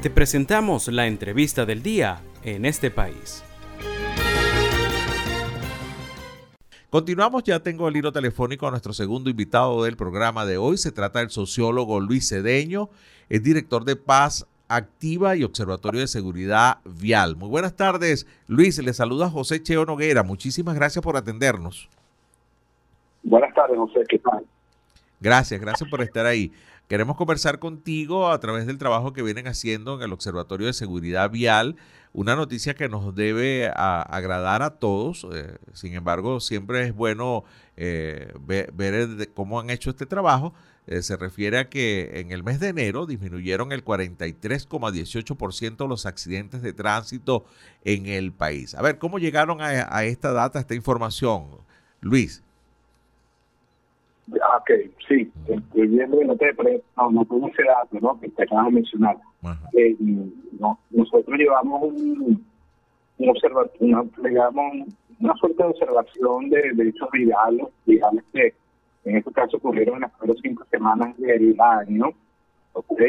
Te presentamos la entrevista del día en este país. Continuamos, ya tengo el hilo telefónico a nuestro segundo invitado del programa de hoy. Se trata del sociólogo Luis Cedeño, es director de Paz Activa y Observatorio de Seguridad Vial. Muy buenas tardes, Luis. Le saluda José Cheo Noguera. Muchísimas gracias por atendernos. Buenas tardes, José. ¿Qué tal? Gracias, gracias por estar ahí. Queremos conversar contigo a través del trabajo que vienen haciendo en el Observatorio de Seguridad Vial, una noticia que nos debe agradar a todos. Eh, sin embargo, siempre es bueno eh, ver, cómo han hecho este trabajo. Eh, se refiere a que en el mes de enero disminuyeron el 43,18% los accidentes de tránsito en el país. A ver, ¿cómo llegaron a, esta data, esta información, Luis? Ah, ok, sí, estoy viendo que no te no, tengo ese dato, ¿no? Que te acabas de mencionar. Eh, no, nosotros llevamos un, un una, digamos, una suerte de observación de, de hechos virales, virales que en este caso ocurrieron en las primeras cinco semanas del año, ¿ok?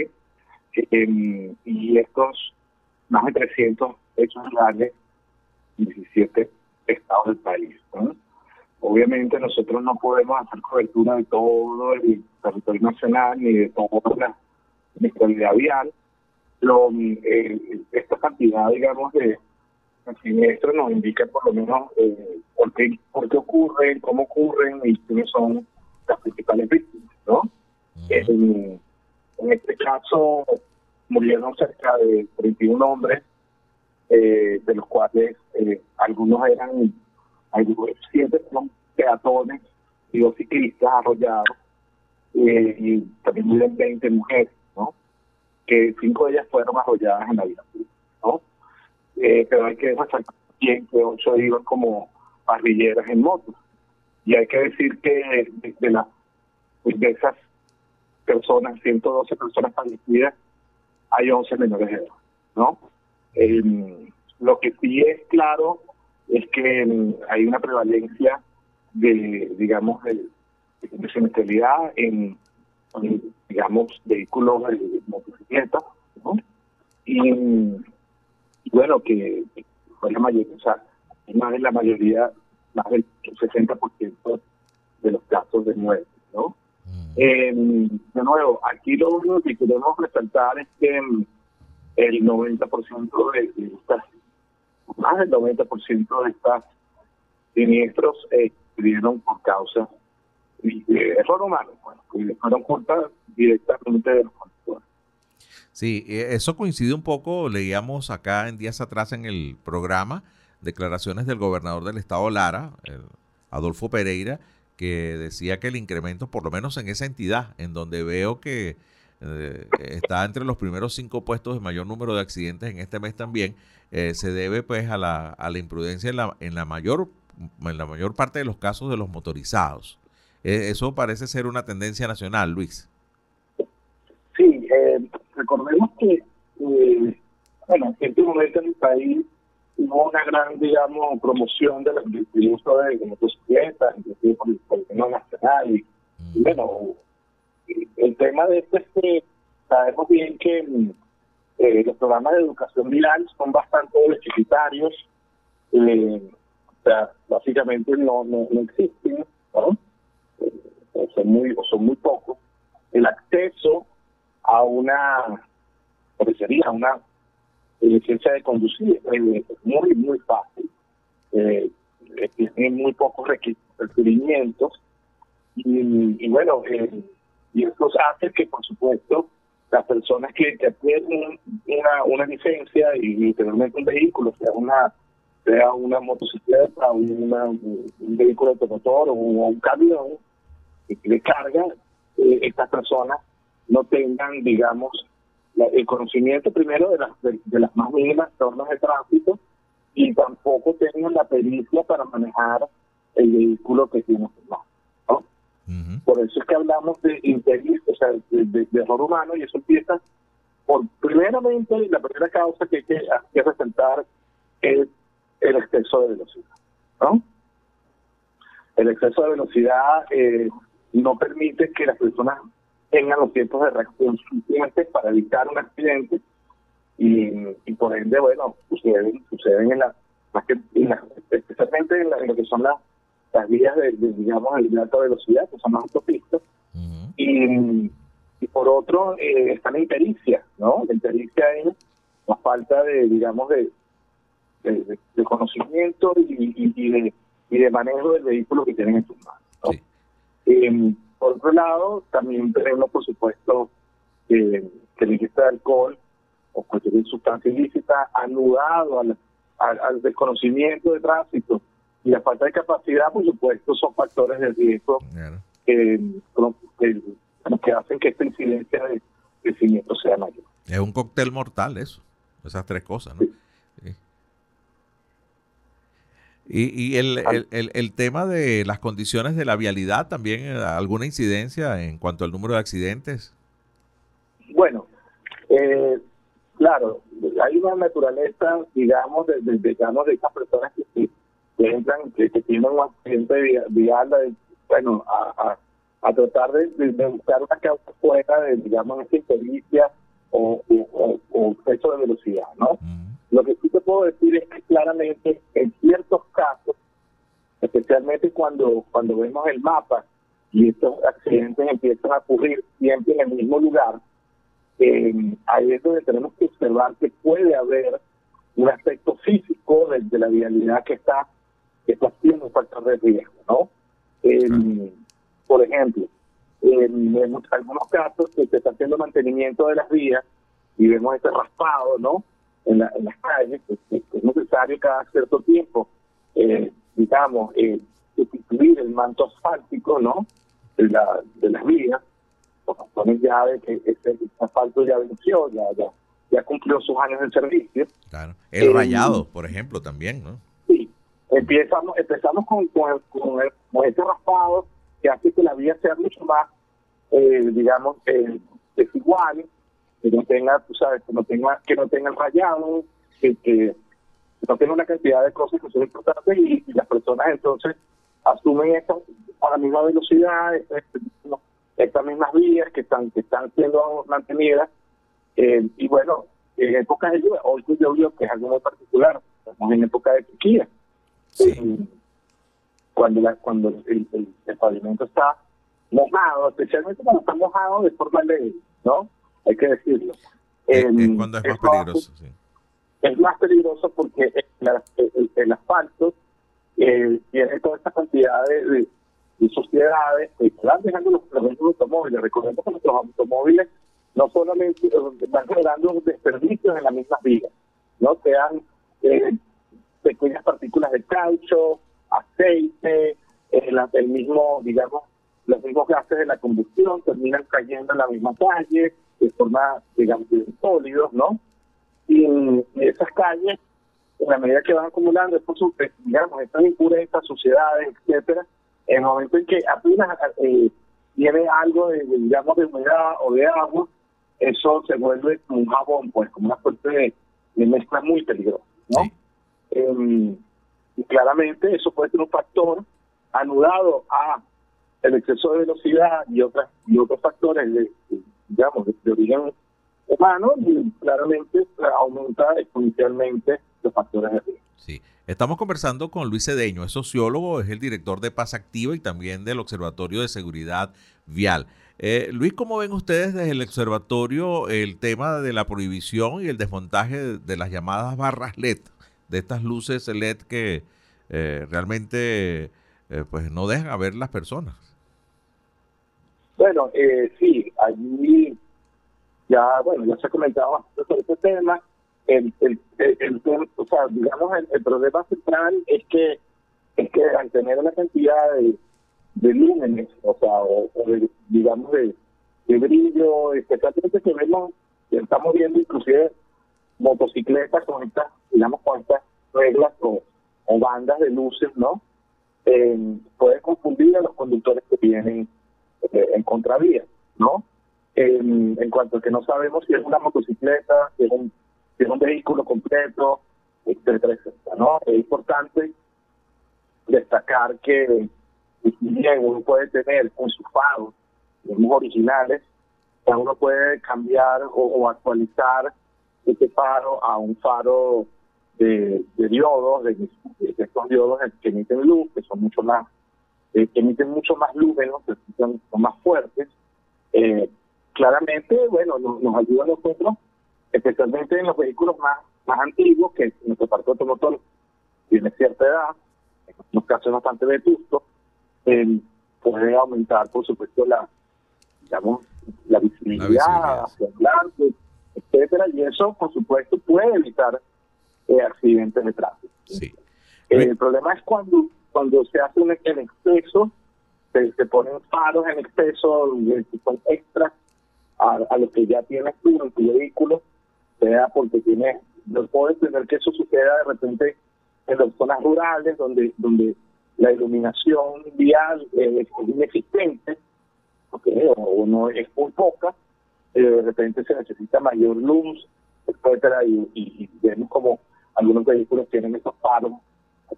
Eh, y estos más de 300 hechos virales en 17 estados del país, ¿no? Obviamente nosotros no podemos hacer cobertura de todo el territorio nacional ni de toda la disponibilidad vial. Lo, eh, esta cantidad, digamos, de siniestros nos indica por lo menos eh, por, qué, por qué ocurren, cómo ocurren y quiénes son las principales víctimas. ¿no? en, este caso murieron cerca de 31 hombres, eh, de los cuales algunos eran hay siete son peatones y dos ciclistas arrollados, eh, y también viven 20 mujeres, ¿no? Que cinco de ellas fueron arrolladas en la vida ¿no? Eh, pero hay que resaltar bien que ocho iban como parrilleras en moto. Y hay que decir que de, la, pues de esas personas, 112 personas fallecidas, hay 11 menores de edad, ¿no? lo que sí es claro es que mm, hay una prevalencia de, digamos, de, de en, digamos, vehículos de motocicletas, ¿no? Y, bueno, que fue la mayoría, o sea, más de la mayoría, más del 60% de los casos de muerte, ¿no? Mm. Eh, de nuevo, aquí lo único que queremos resaltar es que mm, el 90% de, de estas más del 90% de estos siniestros eh, por causa de error humano, bueno, que fueron culpa directamente de los conductores. Sí, eh, eso coincide un poco, leíamos acá en días atrás en el programa declaraciones del gobernador del estado Lara, Adolfo Pereira, que decía que el incremento, por lo menos en esa entidad, en donde veo que eh, está entre los primeros cinco puestos de mayor número de accidentes en este mes también, eh, se debe pues a la, a la imprudencia en la, en la mayor en la mayor parte de los casos de los motorizados. Eh, eso parece ser una tendencia nacional, Luis. Sí, recordemos que, bueno, en este momento en el país hubo una gran, digamos, promoción del, uso de, motocicletas, inclusive por el gobierno nacional. Y, mm. bueno, el tema de esto es que sabemos bien que eh, los programas de educación viral son bastante deficitarios, eh, o sea, básicamente no, no, existen, ¿no? Eh, son muy, son muy pocos. El acceso a una, sería una licencia de conducir es muy, muy fácil. Eh, tienen muy pocos requerimientos y, y bueno, eh, y eso hace que, por supuesto, las personas que, que una, licencia y literalmente un vehículo, sea una sea una motocicleta, un vehículo automotor o un, camión de carga, eh, estas personas no tengan, digamos, el conocimiento primero de las, de, las más mínimas normas de tránsito y tampoco tengan la pericia para manejar el vehículo que tienen que ¿no? Por eso es que hablamos de interés, o sea, de, error humano, y eso empieza por, primeramente, la primera causa que hay que, resaltar es el exceso de velocidad. ¿no? El exceso de velocidad eh, no permite que las personas tengan los tiempos de reacción suficientes para evitar un accidente y, por ende, bueno, suceden, suceden en la, más que, especialmente en, lo que son las, las vías de, digamos, de alta velocidad, que son las autopistas, y, y por otro eh, está la impericia, ¿no? La impericia es la falta de, digamos, de, de, conocimiento y, y, de, y de manejo del vehículo que tienen en sus manos. Em, por otro lado, también tenemos, por supuesto, que la ingesta de alcohol o cualquier sustancia ilícita anudado al, al, desconocimiento de tránsito y la falta de capacidad, por supuesto, son factores de riesgo que, que, hacen que esta incidencia de, crecimiento sea mayor. Es un cóctel mortal eso, esas tres cosas, ¿no? Y, y el, el, el, tema de las condiciones de la vialidad, también alguna incidencia en cuanto al número de accidentes. Bueno, eh, claro, hay una naturaleza, digamos, de, de, digamos, de estas personas que, entran, que, tienen un accidente vial, bueno, a, a, tratar de, buscar una causa fuera de, digamos, esta impericia o, o, o, exceso de velocidad, ¿no? Lo que sí te puedo decir es que claramente en ciertos casos, especialmente cuando, cuando vemos el mapa y estos accidentes empiezan a ocurrir siempre en el mismo lugar, eh, ahí es donde tenemos que observar que puede haber un aspecto físico de, la vialidad que está que siendo un factor de riesgo, ¿no? por ejemplo, en, algunos casos que se está haciendo mantenimiento de las vías y vemos este raspado, ¿no? en, las calles, es necesario cada cierto tiempo, eh, digamos, eh, sustituir el manto asfáltico, ¿no? De, la, de las vías, por razones ya de que ese, asfalto ya venció, ya, ya, ya cumplió sus años de servicio. Claro. El eh, rayado, por ejemplo, también, ¿no? Empezamos, empezamos con, con, con, ese raspado que hace que la vía sea mucho más, eh, digamos, eh, desigual, que no tenga, tú sabes, que no tenga, que no tenga el rayado, que, que no tenga una cantidad de cosas que son importantes y, las personas entonces asumen esto a la misma velocidad, este, estas mismas vías que están que están siendo mantenidas eh, y bueno, en época de lluvia, hoy llovió, que es algo muy particular, estamos en época de sequía. Eh, cuando la, cuando el, el, pavimento está mojado, especialmente cuando está mojado de forma leve, ¿no? hay que decirlo. Es, em, cuando es más peligroso, sí. Es más peligroso porque el, asfalto eh, tiene toda esta cantidad de, de, sociedades que están dejando los, los automóviles. Recordemos que nuestros automóviles no solamente eh, están generando desperdicios en las mismas vías, ¿no? Sean eh, pequeñas partículas de caucho, aceite, el mismo, digamos, los mismos gases de la combustión terminan cayendo en la misma calle, de forma, digamos, sólidos, ¿no? Y en esas calles, en la medida que van acumulando, estos, digamos, estas impurezas, suciedades, etcétera, en el momento en que apenas eh, tiene algo de, digamos, de humedad o de agua, eso se vuelve un jabón, pues, como una suerte de, mezcla muy peligrosa, ¿no? Em, y claramente eso puede ser un factor anudado a el exceso de velocidad y otras y otros factores de, digamos, de, origen humano, y claramente aumenta exponencialmente los factores de riesgo. Sí. Estamos conversando con Luis Cedeño, es sociólogo, es el director de Paz Activa y también del Observatorio de Seguridad Vial. Eh, Luis, ¿cómo ven ustedes desde el observatorio el tema de la prohibición y el desmontaje de, las llamadas barras LED, de estas luces LED que eh, realmente eh, pues no dejan ver las personas? Bueno, eh, sí, allí ya, bueno, ya se ha comentado bastante sobre este tema. El, el, el, o sea, digamos, el, problema central es que es que al tener una cantidad de, de lúmenes, o sea, o, de, digamos, de, de brillo, especialmente que vemos, estamos viendo inclusive motocicletas con estas, digamos, con estas reglas o, bandas de luces, ¿no? Eh, puede confundir a los conductores que vienen eh, en contravía, ¿no? En, cuanto a que no sabemos si es una motocicleta, si es un, si es un vehículo completo, etcétera, etcétera, ¿no? Es importante destacar que uno puede tener con sus faros originales, uno puede cambiar o, actualizar este faro a un faro de, diodos, de, estos diodos que emiten luz, que son mucho más, eh, que emiten mucho más lúmenos, que son, más fuertes. Eh, claramente, bueno, nos, nos ayuda a nosotros, especialmente en los vehículos más, más antiguos, que nuestro parque automotor tiene cierta edad, en algunos casos bastante vetusto, eh, puede aumentar, por supuesto, la, digamos, la visibilidad, hacia adelante, etcétera, y eso, por supuesto, puede evitar eh, accidentes de tráfico. Sí. el problema es cuando cuando se hace un, en exceso, se, se, ponen faros en exceso, que son extras a, a lo que ya tienes tú en tu vehículo, sea porque tienes, no puedes tener que eso suceda de repente en las zonas rurales donde donde la iluminación vial es inexistente, o, no es muy poca, eh, de repente se necesita mayor luz, etcétera, y, vemos como algunos vehículos tienen estos faros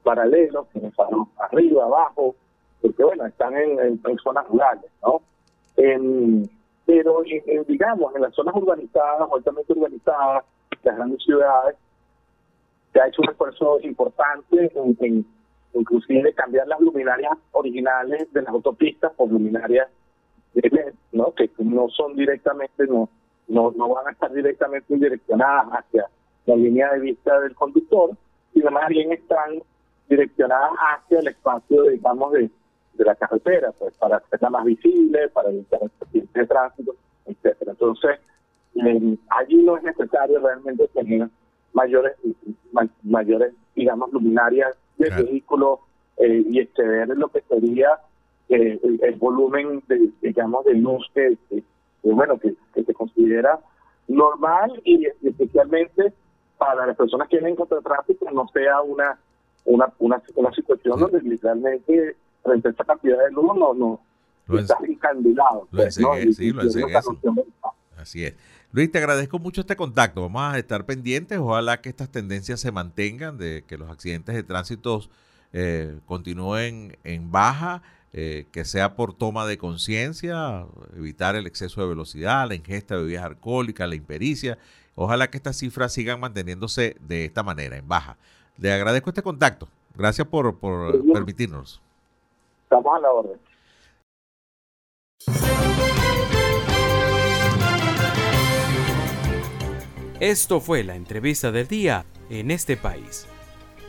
paralelos, tienen faros arriba, abajo, porque bueno, están en, zonas rurales, ¿no? pero digamos, en las zonas urbanizadas, altamente urbanizadas, las grandes ciudades, se ha hecho un esfuerzo importante en inclusive cambiar las luminarias originales de las autopistas por luminarias de LED, ¿no? que no son directamente, no, no, no van a estar directamente direccionadas hacia la línea de vista del conductor, sino más bien están direccionadas hacia el espacio, digamos, de, de la carretera, pues para hacerla más visible, para evitar accidentes de tránsito, etcétera. Entonces, eh, allí no es necesario realmente tener mayores, mayores digamos, luminarias de vehículo eh, y exceder lo que sería eh, el, volumen, de, digamos, de luz que, bueno, que, se considera normal y especialmente para las personas que vienen contra el tráfico no sea una una, una, una situación donde literalmente frente a esta cantidad de luz no, no lo está encandilado. Lo pues, sí, lo Así es. Luis, te agradezco mucho este contacto. Vamos a estar pendientes. Ojalá que estas tendencias se mantengan, de que los accidentes de tránsito eh, continúen en baja, eh, que sea por toma de conciencia, evitar el exceso de velocidad, la ingesta de bebidas alcohólicas, la impericia. Ojalá que estas cifras sigan manteniéndose de esta manera, en baja. Le agradezco este contacto. Gracias por, por permitirnos. Estamos a la orden. Esto fue la entrevista del día en este país.